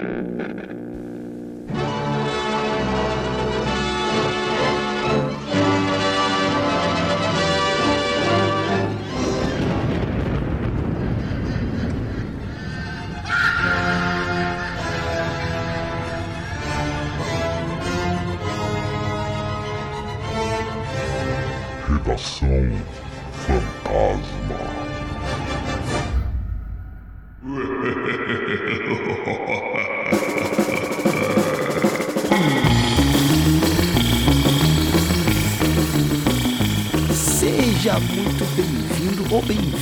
Mm-hmm.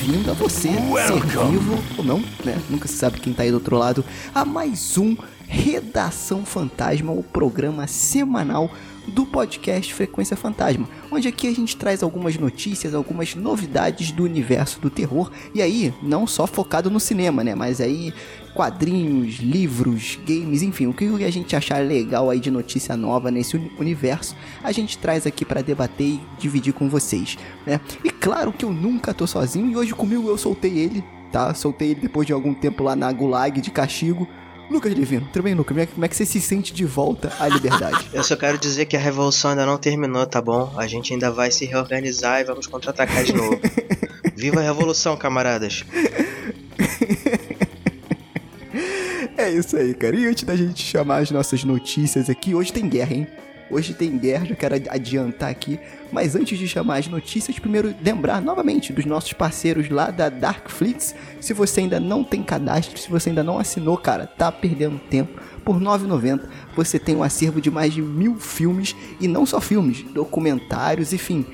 Bem-vindo bem-vinda você, ser vivo ou não, né? Nunca se sabe quem tá aí do outro lado, a mais um Redação Fantasma, o programa semanal do podcast Frequência Fantasma, onde aqui a gente traz algumas notícias, algumas novidades do universo do terror, e aí não só focado no cinema, né, mas aí quadrinhos, livros, games, enfim, o que a gente achar legal aí de notícia nova nesse uni- universo, a gente traz aqui para debater e dividir com vocês, né? E claro que eu nunca tô sozinho e hoje comigo eu soltei ele, tá? Soltei ele depois de algum tempo lá na Gulag de castigo. Lucas Divino, tudo bem, Lucas? Como é, que- como é que você se sente de volta à liberdade? Eu só quero dizer que a revolução ainda não terminou, tá bom? A gente ainda vai se reorganizar e vamos contra-atacar de novo. Viva a revolução, camaradas! É isso aí, cara. E antes da gente chamar as nossas notícias aqui, hoje tem guerra, hein? Hoje tem guerra, já quero adiantar aqui. Mas antes de chamar as notícias, primeiro lembrar novamente dos nossos parceiros lá da Darkflix. Se você ainda não tem cadastro, se você ainda não assinou, cara, tá perdendo tempo. Por R$ 9,90 você tem um acervo de mais de mil filmes, e não só filmes, documentários, enfim,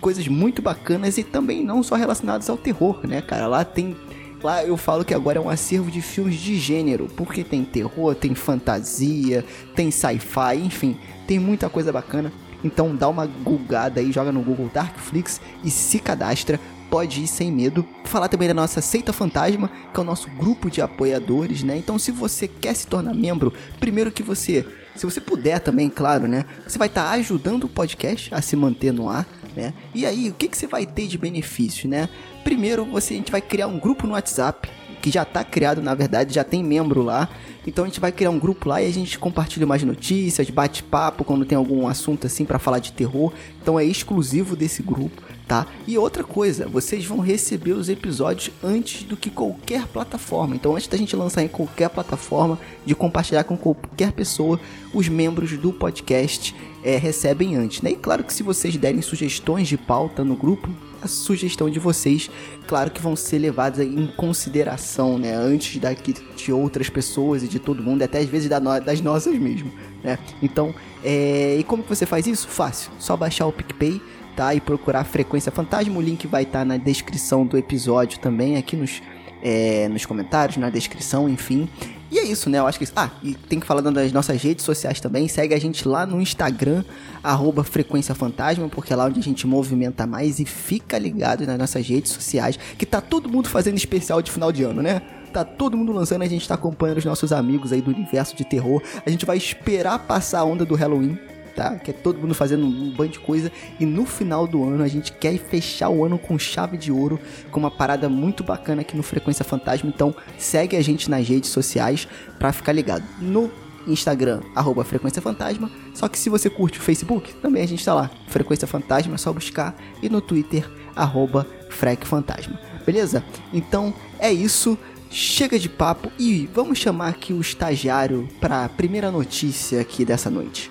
coisas muito bacanas e também não só relacionadas ao terror, né, cara? Lá tem Lá eu falo que agora é um acervo de filmes de gênero, porque tem terror, tem fantasia, tem sci-fi, enfim, tem muita coisa bacana. Então dá uma googada aí, joga no Google Darkflix e se cadastra. Pode ir sem medo. Falar também da nossa Seita Fantasma, que é o nosso grupo de apoiadores, né? Então, se você quer se tornar membro, primeiro que você, se você puder também, claro, né? Você vai estar ajudando o podcast a se manter no ar, né? E aí, o que, que você vai ter de benefício, né? Primeiro, você, a gente vai criar um grupo no WhatsApp, que já tá criado, na verdade, já tem membro lá. Então a gente vai criar um grupo lá e a gente compartilha mais notícias, bate papo quando tem algum assunto assim pra falar de terror. Então é exclusivo desse grupo, tá? E outra coisa, vocês vão receber os episódios antes do que qualquer plataforma. Então antes da gente lançar em qualquer plataforma, de compartilhar com qualquer pessoa, os membros do podcast é, recebem antes, né? E claro que se vocês derem sugestões de pauta no grupo, a sugestão de vocês, claro que vão ser levadas em consideração, né? Antes daqui de outras pessoas e de todo mundo, até às vezes das nossas mesmo, né? Então, é... e como você faz isso? Fácil, só baixar o PicPay, tá? E procurar a Frequência Fantasma, o link vai estar na descrição do episódio também, aqui nos, é, nos comentários, na descrição, enfim. E é isso, né? Eu acho que. Ah, e tem que falar das nossas redes sociais também. Segue a gente lá no Instagram, arroba Frequência Fantasma, porque é lá onde a gente movimenta mais e fica ligado nas nossas redes sociais. Que tá todo mundo fazendo especial de final de ano, né? Tá todo mundo lançando, a gente tá acompanhando os nossos amigos aí do universo de terror. A gente vai esperar passar a onda do Halloween, tá? Que é todo mundo fazendo um bando de coisa. E no final do ano a gente quer fechar o ano com chave de ouro, com uma parada muito bacana aqui no Frequência Fantasma. Então segue a gente nas redes sociais pra ficar ligado. No Instagram, arroba Frequência Fantasma. Só que se você curte o Facebook, também a gente tá lá. Frequência Fantasma, é só buscar. E no Twitter, arroba Frec Fantasma. Beleza? Então é isso. Chega de papo e vamos chamar aqui o estagiário para a primeira notícia aqui dessa noite.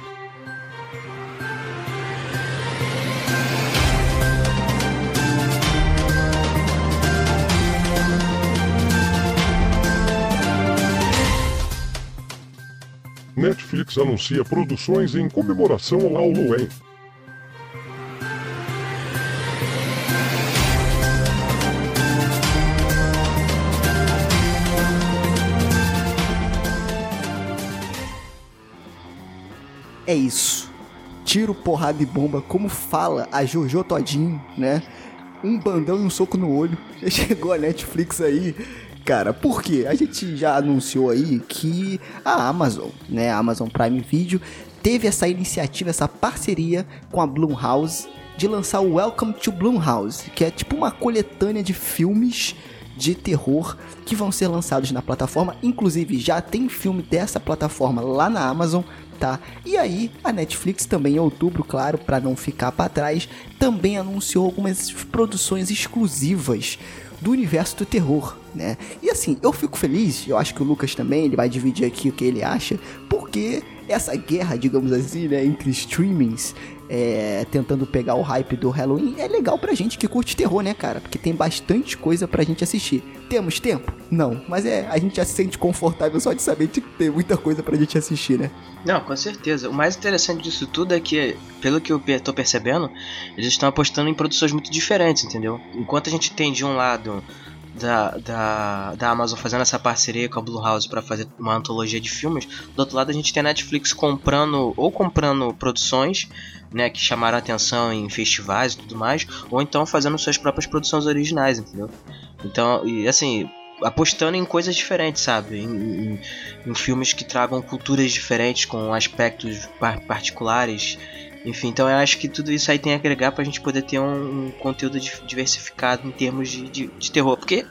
Netflix anuncia produções em comemoração ao Halloween. É isso. Tiro, porrada e bomba, como fala a Jojo Todinho, né? Um bandão e um soco no olho. Chegou a Netflix aí. Cara, por quê? A gente já anunciou aí que a Amazon, né, a Amazon Prime Video, teve essa iniciativa, essa parceria com a Blumhouse de lançar o Welcome to Blumhouse, que é tipo uma coletânea de filmes de terror que vão ser lançados na plataforma. Inclusive, já tem filme dessa plataforma lá na Amazon. Tá? E aí, a Netflix também em outubro, claro, para não ficar para trás, também anunciou algumas produções exclusivas do universo do terror, né? E assim, eu fico feliz, eu acho que o Lucas também, ele vai dividir aqui o que ele acha, porque essa guerra, digamos assim, né, entre streamings, é, tentando pegar o hype do Halloween, é legal pra gente que curte terror, né, cara? Porque tem bastante coisa pra gente assistir. Temos tempo? Não, mas é, a gente já se sente confortável só de saber que tem muita coisa pra gente assistir, né? Não, com certeza. O mais interessante disso tudo é que, pelo que eu tô percebendo, eles estão apostando em produções muito diferentes, entendeu? Enquanto a gente tem de um lado da, da, da Amazon fazendo essa parceria com a Blue House para fazer uma antologia de filmes, do outro lado a gente tem a Netflix comprando ou comprando produções, né, que chamaram atenção em festivais e tudo mais, ou então fazendo suas próprias produções originais, entendeu? Então, e assim, apostando em coisas diferentes, sabe? Em, em, em, filmes que tragam culturas diferentes, com aspectos particulares enfim, então eu acho que tudo isso aí tem a agregar pra gente poder ter um, um conteúdo diversificado em termos de, de, de terror. Porque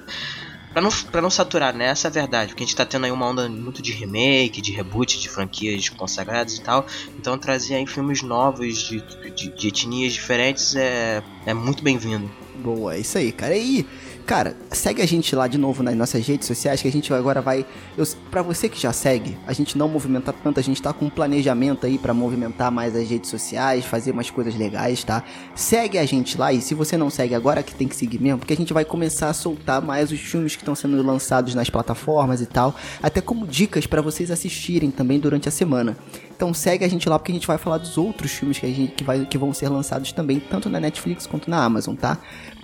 Pra não, pra não saturar, né? Essa é a verdade. Porque a gente tá tendo aí uma onda muito de remake, de reboot, de franquias consagradas e tal. Então trazer aí filmes novos de, de, de etnias diferentes é, é muito bem-vindo. Boa, é isso aí, cara. E Cara, segue a gente lá de novo nas nossas redes sociais, que a gente agora vai. Eu, pra você que já segue, a gente não movimenta tanto, a gente tá com um planejamento aí para movimentar mais as redes sociais, fazer umas coisas legais, tá? Segue a gente lá e se você não segue agora, que tem que seguir mesmo, porque a gente vai começar a soltar mais os filmes que estão sendo lançados nas plataformas e tal, até como dicas para vocês assistirem também durante a semana. Então segue a gente lá porque a gente vai falar dos outros filmes que, a gente, que, vai, que vão ser lançados também, tanto na Netflix quanto na Amazon, tá?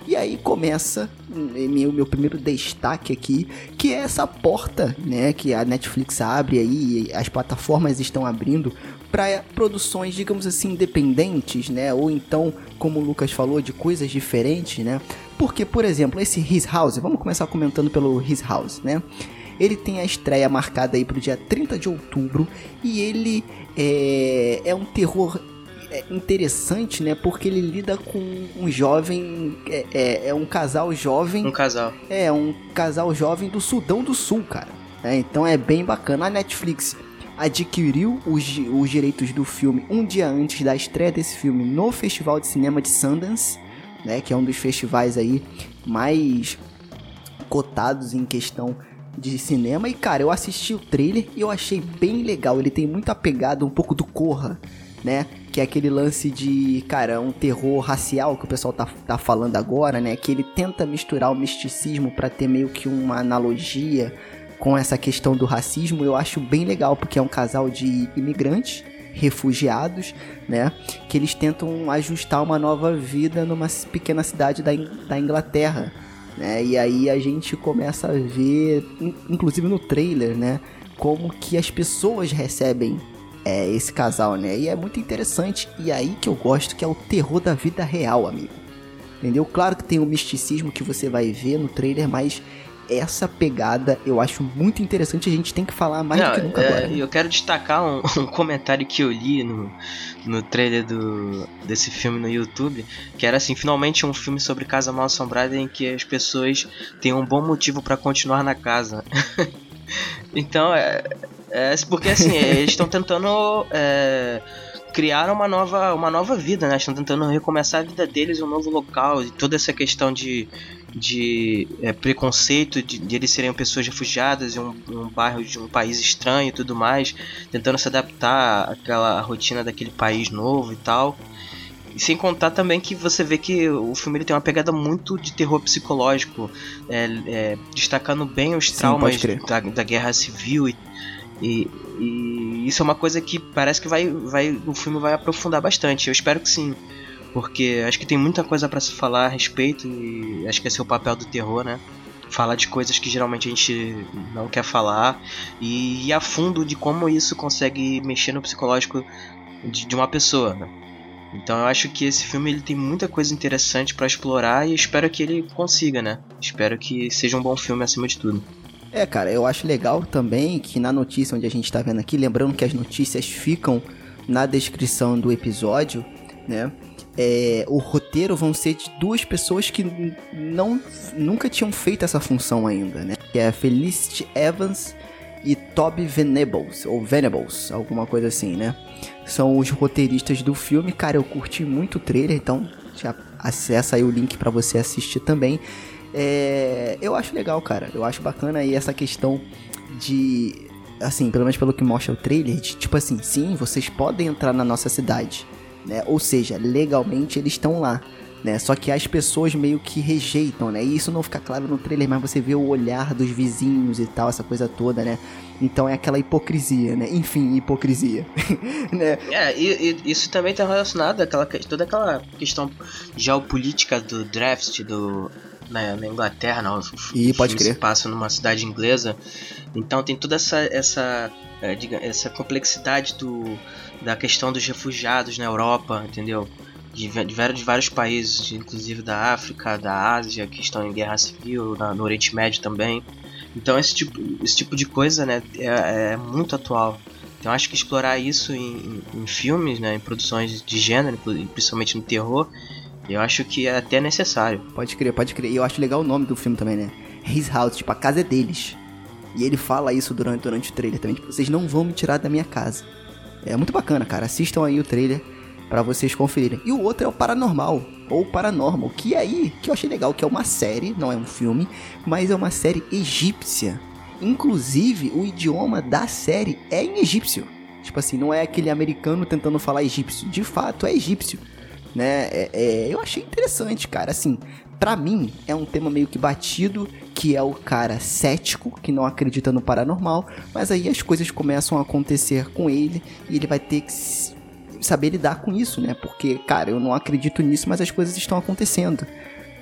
E aí começa meu, meu primeiro destaque aqui, que é essa porta, né, que a Netflix abre aí, as plataformas estão abrindo para produções, digamos assim, independentes, né, ou então, como o Lucas falou, de coisas diferentes, né? Porque, por exemplo, esse His House, vamos começar comentando pelo His House, né? Ele tem a estreia marcada aí pro dia 30 de outubro e ele é, é um terror é interessante, né? Porque ele lida com um jovem. É, é, é, um casal jovem. Um casal. É, um casal jovem do Sudão do Sul, cara. É, então é bem bacana. A Netflix adquiriu os, os direitos do filme um dia antes da estreia desse filme no Festival de Cinema de Sundance, né? Que é um dos festivais aí mais cotados em questão de cinema. E cara, eu assisti o trailer e eu achei bem legal. Ele tem muita pegada, um pouco do Corra né? Que é aquele lance de, cara, um terror racial que o pessoal tá, tá falando agora, né? Que ele tenta misturar o misticismo para ter meio que uma analogia com essa questão do racismo. Eu acho bem legal, porque é um casal de imigrantes refugiados, né? Que eles tentam ajustar uma nova vida numa pequena cidade da, da Inglaterra, né? E aí a gente começa a ver, inclusive no trailer, né? Como que as pessoas recebem é, esse casal, né? E é muito interessante. E aí que eu gosto, que é o terror da vida real, amigo. Entendeu? Claro que tem o misticismo que você vai ver no trailer, mas essa pegada eu acho muito interessante. A gente tem que falar mais Não, do que nunca é, agora. Né? Eu quero destacar um, um, comentário que eu li no, no trailer do, desse filme no YouTube, que era assim, finalmente um filme sobre casa mal assombrada em que as pessoas têm um bom motivo para continuar na casa. então, é, é, porque assim, eles estão tentando é, criar uma nova, uma nova vida, né? Estão tentando recomeçar a vida deles em um novo local. E toda essa questão de, de é, preconceito, de, de, eles serem pessoas refugiadas em um, um, bairro de um país estranho e tudo mais. Tentando se adaptar àquela rotina daquele país novo e tal. E sem contar também que você vê que o filme ele tem uma pegada muito de terror psicológico, é, é, destacando bem os traumas da, da, guerra civil e, e, e, isso é uma coisa que parece que vai, vai, o filme vai aprofundar bastante. Eu espero que sim, porque acho que tem muita coisa para se falar a respeito e acho que esse é o papel do terror, né? Falar de coisas que geralmente a gente não quer falar e ir a fundo de como isso consegue mexer no psicológico de, de uma pessoa, né? Então eu acho que esse filme ele tem muita coisa interessante para explorar e espero que ele consiga, né? Espero que seja um bom filme acima de tudo. É, cara, eu acho legal também que na notícia onde a gente tá vendo aqui, lembrando que as notícias ficam na descrição do episódio, né? É, o roteiro vão ser de duas pessoas que não nunca tinham feito essa função ainda, né? Que é Felicity Evans e Toby Venables, ou Venables, alguma coisa assim, né? São os roteiristas do filme. Cara, eu curti muito o trailer, então já acessa aí o link para você assistir também. É, eu acho legal, cara. Eu acho bacana aí essa questão de. Assim, pelo menos pelo que mostra o trailer, de tipo assim, sim, vocês podem entrar na nossa cidade, né? Ou seja, legalmente eles estão lá. Né? Só que as pessoas meio que rejeitam, né? E isso não fica claro no trailer, mas você vê o olhar dos vizinhos e tal, essa coisa toda, né? Então é aquela hipocrisia, né? Enfim, hipocrisia. né? É, e, e, isso também tá relacionado àquela toda aquela questão geopolítica do draft do na, na Inglaterra, não, e pode crer. se passa numa cidade inglesa. Então tem toda essa essa é, essa complexidade do da questão dos refugiados na Europa, entendeu? De, de, de vários países, inclusive da África, da Ásia, que estão em guerra civil, na, no Oriente Médio também. Então esse tipo, esse tipo de coisa né, é, é muito atual. Então acho que explorar isso em, em, em, filmes, né, em produções de gênero, principalmente no terror, eu acho que é até necessário. Pode crer, pode crer. E eu acho legal o nome do filme também, né? His House, tipo, a casa é deles. E ele fala isso durante, durante o trailer também, tipo, vocês não vão me tirar da minha casa. É muito bacana, cara. Assistam aí o trailer para vocês conferirem. E o outro é o Paranormal, ou Paranormal, que aí, que eu achei legal, que é uma série, não é um filme, mas é uma série egípcia. Inclusive, o idioma da série é em egípcio. Tipo assim, não é aquele americano tentando falar egípcio. De fato, é egípcio. Né? É, é, eu achei interessante, cara. Assim, para mim, é um tema meio que batido, que é o cara cético, que não acredita no paranormal, mas aí as coisas começam a acontecer com ele e ele vai ter que saber lidar com isso, né? Porque, cara, eu não acredito nisso, mas as coisas estão acontecendo.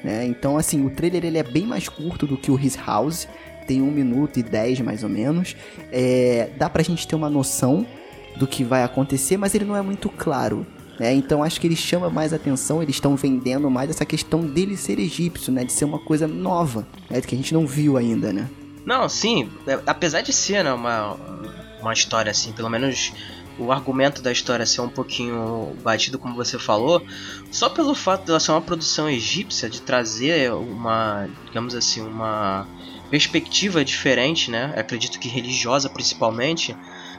Né? Então, assim, o trailer ele é bem mais curto do que o His House, tem 1 minuto e 10 mais ou menos. É, dá pra gente ter uma noção do que vai acontecer, mas ele não é muito claro. Né? Então acho que ele chama mais atenção, eles estão vendendo mais essa questão dele ser egípcio, né? De ser uma coisa nova, né? Que a gente não viu ainda, né? Não, sim, é, apesar de ser né, uma, uma história assim, pelo menos o argumento da história ser um pouquinho batido, como você falou, só pelo fato dela ser uma produção egípcia, de trazer uma, digamos assim, uma perspectiva diferente, né? acredito que religiosa principalmente,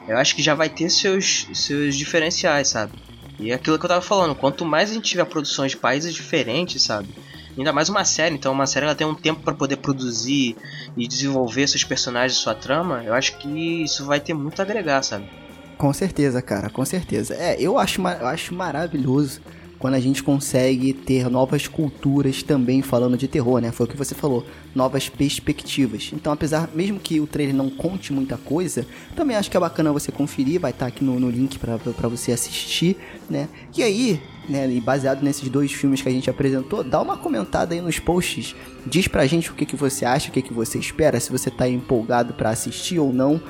eu acho que já vai ter seus, seus diferenciais, sabe? E é aquilo que eu tava falando, quanto mais a gente tiver produções de países diferentes, sabe? Ainda mais uma série, então uma série ela tem um tempo para poder produzir e desenvolver seus personagens, sua trama, eu acho que isso vai ter muito a agregar, sabe? Com certeza, cara, com certeza. É, eu acho, eu acho maravilhoso quando a gente consegue ter novas culturas também falando de terror, né? Foi o que você falou, novas perspectivas. Então, apesar, mesmo que o trailer não conte muita coisa, também acho que é bacana você conferir, vai estar tá aqui no, no link para você assistir, né? E aí, né, e baseado nesses dois filmes que a gente apresentou, dá uma comentada aí nos posts, diz pra gente o que, que você acha, o que, que você espera, se você tá empolgado para assistir ou não.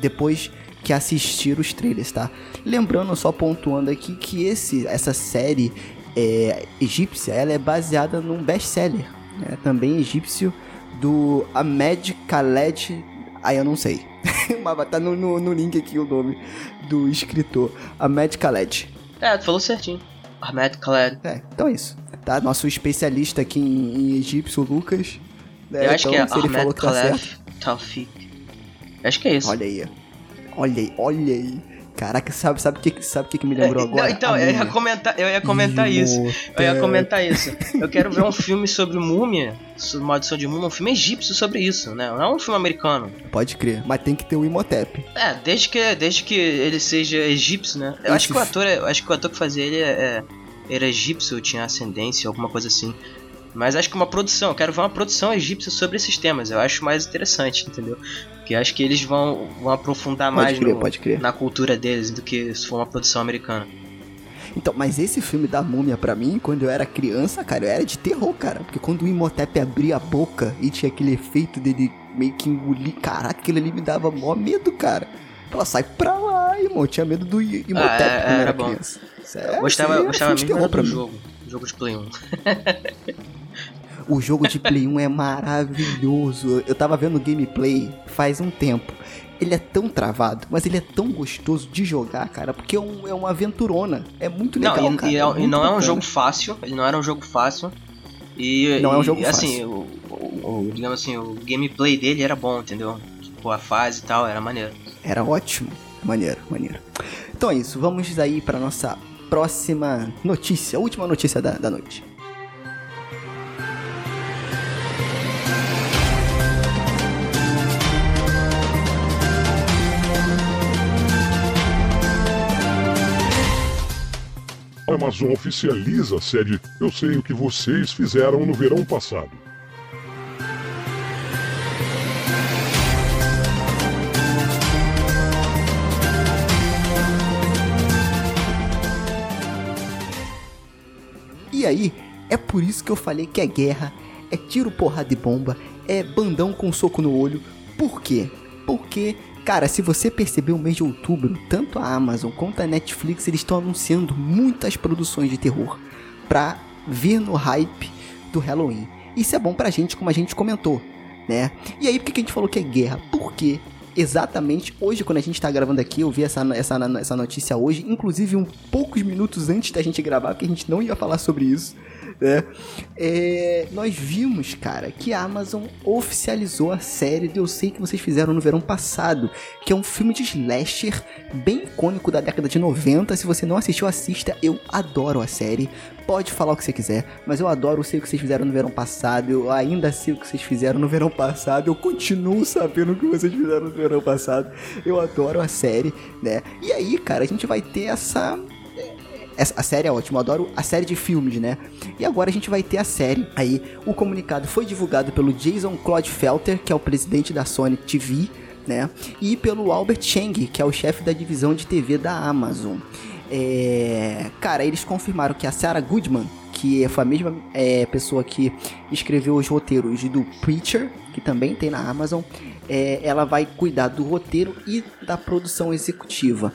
Depois que assistir os trailers, tá? Lembrando, só pontuando aqui, que esse, essa série é, egípcia, ela é baseada num best-seller, né? também egípcio, do Ahmed Khaled, aí eu não sei, mas tá no, no, no, link aqui o nome do escritor, Ahmed Khaled. É, tu falou certinho. Ahmed Khaled. É, então é isso. Tá? Nosso especialista aqui em, em egípcio, Lucas. Né? Eu acho então, que é Ahmed tá Khaled Taufik. Acho que é isso. Olha aí. Olha aí, olha aí. Caraca, sabe, sabe o que, sabe que, que me lembrou é, agora? Não, então, eu ia comentar, eu ia comentar isso. Eu ia comentar isso. Eu quero ver um filme sobre múmia, sobre maldição de múmia, um filme egípcio sobre isso, né? Não é um filme americano. Pode crer, mas tem que ter o Imhotep. É, desde que, desde que ele seja egípcio, né? Eu acho que o ator, eu acho que o ator que fazia ele é, é, era egípcio, tinha ascendência, alguma coisa assim. Mas acho que uma produção, eu quero ver uma produção egípcia sobre esses temas. Eu acho mais interessante, entendeu? Porque acho que eles vão, vão aprofundar pode mais crer, no, crer. na cultura deles do que se for uma produção americana. Então, mas esse filme da múmia, pra mim, quando eu era criança, cara, eu era de terror, cara. Porque quando o Imhotep abria a boca e tinha aquele efeito dele meio que engolir, caraca, aquele ali me dava mó medo, cara. Ela sai pra lá, irmão. Eu tinha medo do Imhotep ah, é, quando era, era bom. criança. Sério, gostava, gostava mesmo do jogo. Jogo de Play 1. O jogo de Play 1 é maravilhoso. Eu tava vendo gameplay faz um tempo. ele é tão travado, mas ele é tão gostoso de jogar, cara, porque é, um, é uma aventurona. É muito legal, não, e, cara. E, é é, e não bacana. é um jogo fácil, ele não era um jogo fácil. E, não e, é um jogo assim, fácil. O, o, o, digamos assim, o gameplay dele era bom, entendeu? Tipo, a fase e tal, era maneiro. Era ótimo. Maneiro, maneiro. Então é isso, vamos aí para nossa próxima notícia, última notícia da, da noite. A Amazon oficializa a série Eu Sei O Que Vocês Fizeram no Verão Passado. Aí, é por isso que eu falei que é guerra, é tiro, porrada e bomba, é bandão com soco no olho. Por quê? Porque, cara, se você perceber o mês de outubro, tanto a Amazon quanto a Netflix, eles estão anunciando muitas produções de terror pra vir no hype do Halloween. Isso é bom pra gente, como a gente comentou, né? E aí, por que a gente falou que é guerra? Porque exatamente hoje, quando a gente tá gravando aqui, eu vi essa, essa, essa notícia hoje, inclusive um poucos minutos antes da gente gravar, porque a gente não ia falar sobre isso, né? É, nós vimos, cara, que a Amazon oficializou a série de Eu Sei Que Vocês Fizeram no verão passado, que é um filme de slasher bem icônico da década de 90. Se você não assistiu, assista. Eu adoro a série. Pode falar o que você quiser, mas eu adoro eu sei o que vocês fizeram no verão passado. Eu ainda sei o que vocês fizeram no verão passado. Eu continuo sabendo o que vocês fizeram no verão passado. Eu adoro a série, né? E aí, cara, a gente vai ter essa a série é ótima, eu adoro a série de filmes, né? E agora a gente vai ter a série. Aí, o comunicado foi divulgado pelo Jason Claude Felter, que é o presidente da Sony TV, né? E pelo Albert Cheng, que é o chefe da divisão de TV da Amazon. É... Cara, eles confirmaram que a Sarah Goodman, que foi a mesma é, pessoa que escreveu os roteiros do Preacher, que também tem na Amazon, é, ela vai cuidar do roteiro e da produção executiva.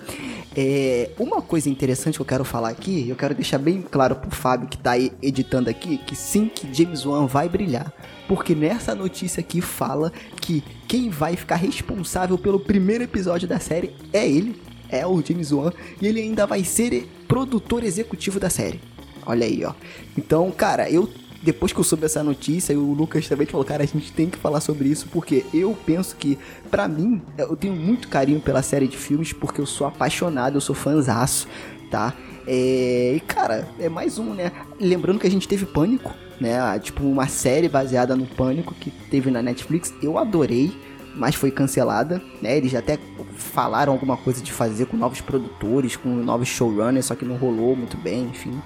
É, uma coisa interessante que eu quero falar aqui, eu quero deixar bem claro pro Fábio que tá editando aqui, que sim, que James Wan vai brilhar. Porque nessa notícia aqui fala que quem vai ficar responsável pelo primeiro episódio da série é ele, é o James Wan, e ele ainda vai ser produtor executivo da série. Olha aí, ó. Então, cara, eu depois que eu soube essa notícia, o Lucas também falou, cara, a gente tem que falar sobre isso, porque eu penso que, para mim, eu tenho muito carinho pela série de filmes, porque eu sou apaixonado, eu sou fãzaço, tá? É, e cara, é mais um, né? Lembrando que a gente teve Pânico, né? Tipo, uma série baseada no Pânico que teve na Netflix, eu adorei, mas foi cancelada, né? Eles até falaram alguma coisa de fazer com novos produtores, com novos showrunners, só que não rolou muito bem, enfim.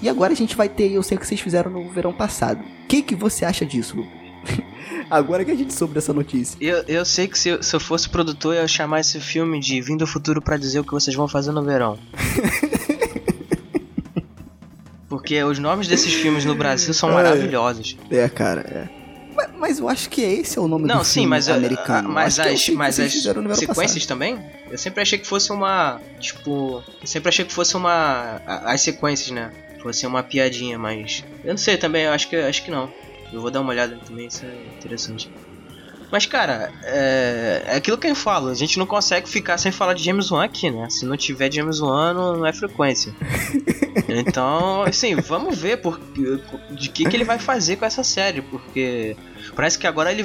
E agora a gente vai ter, eu sei o que vocês fizeram no verão passado. O que, que você acha disso, Lucas? agora que a gente soube dessa notícia. Eu, eu sei que se eu, se eu fosse produtor, eu ia chamar esse filme de Vindo ao Futuro para dizer o que vocês vão fazer no verão. Porque os nomes desses filmes no Brasil são maravilhosos. É, cara, é. Mas, mas eu acho que esse é o nome Não, do sim, filme mas, americano. mas Acho é as, que mas as sequências também? Eu sempre achei que fosse uma. Tipo. Eu sempre achei que fosse uma. As sequências, né? Fosse uma piadinha, mas. Eu não sei também, acho que, acho que não. Eu vou dar uma olhada também, isso é interessante. Mas, cara, é, é aquilo que eu falo, a gente não consegue ficar sem falar de James Wan aqui, né? Se não tiver James Wan, não, é frequência. Então, assim, vamos ver por, de que, que ele vai fazer com essa série, porque parece que agora ele,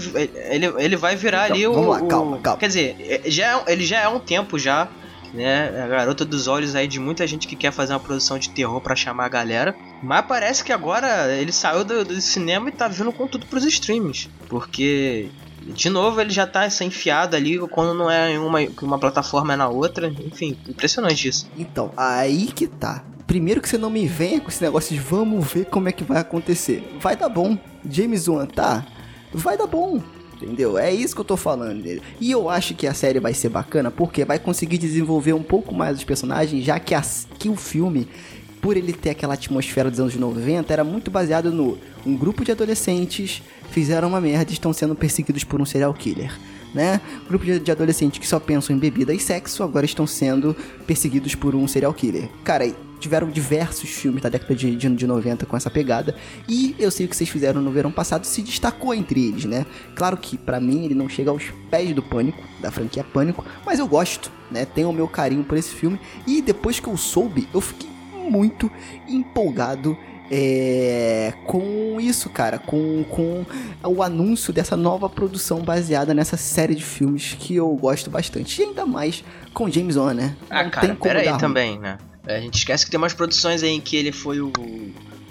ele, ele vai virar Então, ali o. vamos lá, calma, calma. Quer dizer, é- já, é- ele já é um tempo já, né? A garota dos olhos aí de muita gente que quer fazer uma produção de terror pra chamar a galera. Mas parece que agora ele saiu do, do cinema e tá vindo com tudo pros streams. Porque, de novo, ele já tá se enfiado ali quando não é em uma, uma plataforma é na outra. Enfim, impressionante isso. Então, aí que tá. Primeiro que você não me venha com esse negócio de vamos ver como é que vai acontecer. Vai dar bom. James Wan, tá? Vai dar bom. Entendeu? É isso que eu tô falando. E eu acho que a série vai ser bacana porque vai conseguir desenvolver um pouco mais os personagens, já que, as, que o filme, por ele ter aquela atmosfera dos anos 90, era muito baseado no um grupo de adolescentes fizeram uma merda e estão sendo perseguidos por um serial killer. Né? Grupo de de adolescentes que só pensam em bebida e sexo agora estão sendo perseguidos por um serial killer. Cara, tiveram diversos filmes da década de, de, de 90 com essa pegada. E eu sei o que vocês fizeram no verão passado se destacou entre eles, né? Claro que para mim ele não chega aos pés do Pânico, da franquia Pânico, mas eu gosto, né? Tenho o meu carinho por esse filme. E depois que eu soube, eu fiquei muito empolgado é, com isso, cara, com, com o anúncio dessa nova produção baseada nessa série de filmes que eu gosto bastante. E ainda mais com James Wan, né? Ah, cara, pera aí também, né? A gente esquece que tem umas produções aí em que ele foi o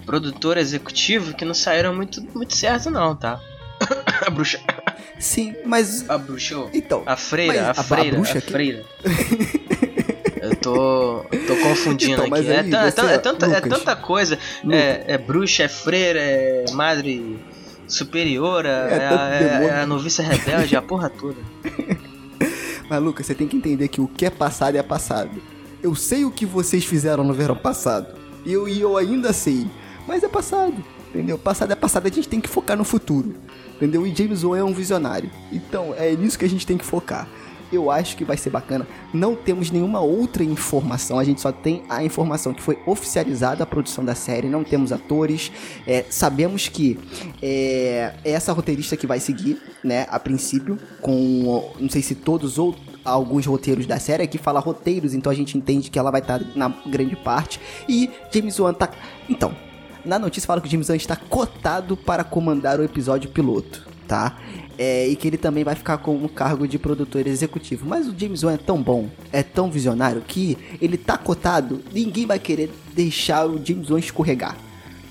produtor executivo que não saíram muito, muito certo, não, tá? a bruxa. Sim, mas. A bruxa. Então. A freira, a, freira. A, bruxa a freira. Eu tô, tô confundindo então, aqui. É, aí, é, você, é, tanta, é tanta coisa. É, é, bruxa, é freira, é madre superiora, é, é, é a noviça rebelde, a porra toda. Mas, Lucas, você tem que entender que o que é passado é passado. Eu sei o que vocês fizeram no verão passado. Eu, e eu ainda sei. Mas é passado, entendeu? Passado é passado, a gente tem que focar no futuro. Entendeu? E James Wan é um visionário. Então, é nisso que a gente tem que focar eu acho que vai ser bacana. Não temos nenhuma outra informação, a gente só tem a informação que foi oficializada a produção da série, não temos atores. É, sabemos que é, é essa roteirista que vai seguir, né, a princípio, com não sei se todos ou alguns roteiros da série, aqui fala roteiros, então a gente entende que ela vai estar tá na grande parte. E James Wan tá. Então, na notícia fala que o James Wan está cotado para comandar o episódio piloto, tá? É, e que ele também vai ficar com o cargo de produtor executivo. Mas o James Wan é tão bom, é tão visionário que ele tá cotado, ninguém vai querer deixar o James Wan escorregar.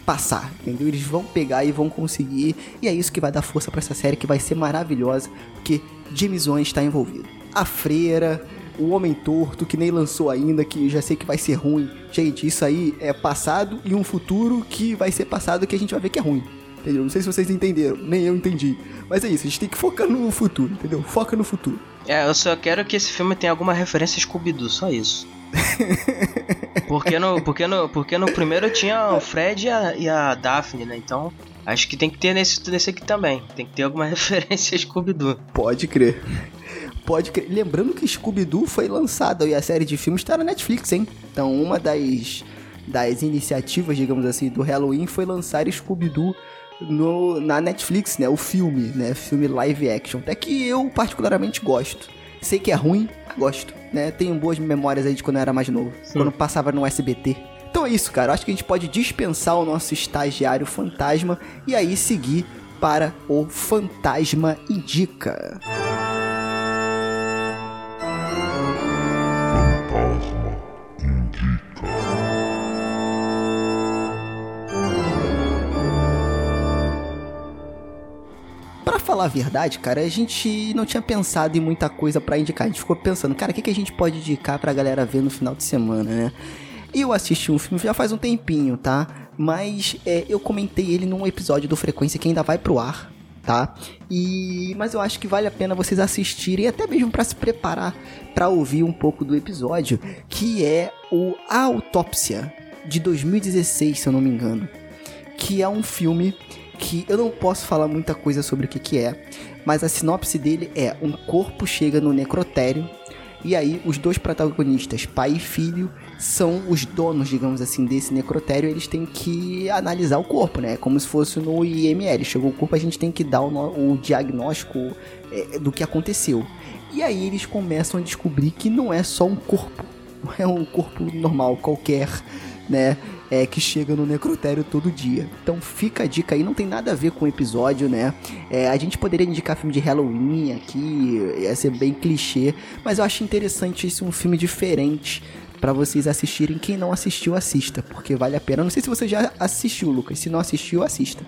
Passar, entendeu? Eles vão pegar e vão conseguir, e é isso que vai dar força para essa série que vai ser maravilhosa, porque James Wan está envolvido. A freira, o Homem Torto, que nem lançou ainda, que já sei que vai ser ruim. Gente, isso aí é passado e um futuro que vai ser passado que a gente vai ver que é ruim. Entendeu? Não sei se vocês entenderam, nem eu entendi. Mas é isso, a gente tem que focar no futuro, entendeu? Foca no futuro. É, eu só quero que esse filme tenha alguma referência a Scooby-Doo, só isso. porque, no, porque, no, porque no primeiro tinha o Fred e a, e a Daphne, né? Então, acho que tem que ter nesse, nesse aqui também. Tem que ter alguma referência a Scooby-Doo. Pode crer. Pode crer. Lembrando que Scooby-Doo foi lançado e a série de filmes está na Netflix, hein? Então, uma das, das iniciativas, digamos assim, do Halloween foi lançar Scooby-Doo no, na Netflix, né? O filme, né? Filme live action. Até que eu particularmente gosto. Sei que é ruim, gosto, né? Tenho boas memórias aí de quando eu era mais novo. Sim. Quando passava no SBT. Então é isso, cara. Acho que a gente pode dispensar o nosso estagiário fantasma e aí seguir para o Fantasma Indica. Falar a verdade, cara, a gente não tinha pensado em muita coisa para indicar. A gente ficou pensando, cara, o que, que a gente pode indicar pra galera ver no final de semana, né? Eu assisti um filme já faz um tempinho, tá? Mas é, eu comentei ele num episódio do Frequência que ainda vai pro ar, tá? E mas eu acho que vale a pena vocês assistirem até mesmo para se preparar para ouvir um pouco do episódio, que é o Autópsia de 2016, se eu não me engano, que é um filme que eu não posso falar muita coisa sobre o que, que é, mas a sinopse dele é: um corpo chega no necrotério e aí os dois protagonistas, pai e filho, são os donos, digamos assim, desse necrotério. Eles têm que analisar o corpo, né? Como se fosse no IML. Chegou o corpo, a gente tem que dar o, o diagnóstico é, do que aconteceu. E aí eles começam a descobrir que não é só um corpo, não é um corpo normal qualquer, né? é, que chega no necrotério todo dia. Então fica a dica aí, não tem nada a ver com o episódio, né? É, a gente poderia indicar filme de Halloween aqui, ia ser bem clichê, mas eu acho interessante esse um filme diferente para vocês assistirem. Quem não assistiu, assista, porque vale a pena. Não sei se você já assistiu, Lucas. Se não assistiu, assista.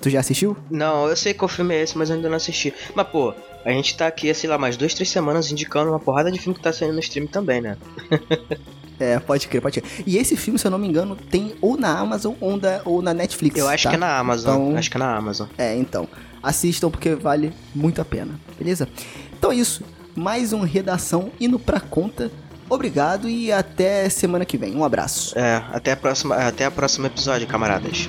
Tu já assistiu? Não, eu sei qual filme é esse, mas ainda não assisti. Mas, pô, a gente tá aqui, sei lá, mais duas, três semanas indicando uma porrada de filme que tá saindo no stream também, né? É, pode crer, pode crer. E esse filme, se eu não me engano, tem ou na Amazon ou, da, ou na Netflix. Eu acho tá? que é na Amazon. Então, acho que é na Amazon. É, então. Assistam porque vale muito a pena, beleza? Então é isso. Mais um Redação indo pra conta. Obrigado e até semana que vem. Um abraço. É, até a próxima, até a próximo episódio, camaradas.